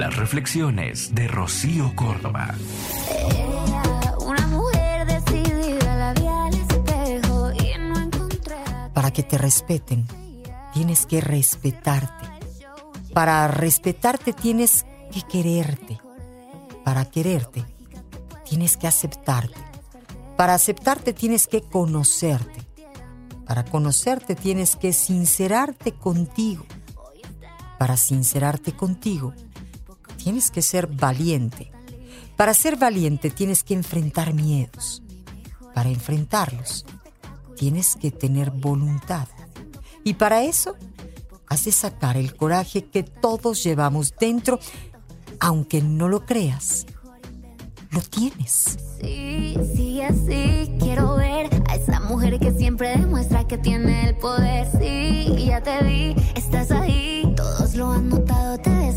Las reflexiones de Rocío Córdoba. Una mujer decidida la vi al espejo y no encontré Para que te respeten, tienes que respetarte. Para respetarte tienes que quererte. Para quererte, tienes que aceptarte. Para aceptarte tienes que conocerte. Para conocerte tienes que sincerarte contigo. Para sincerarte contigo, tienes que ser valiente. Para ser valiente tienes que enfrentar miedos. Para enfrentarlos, tienes que tener voluntad. Y para eso, has de sacar el coraje que todos llevamos dentro, aunque no lo creas. Lo tienes. Sí, sigue así, quiero ver a esa mujer que siempre demuestra que tiene el poder. Sí, ya te vi, estás ahí,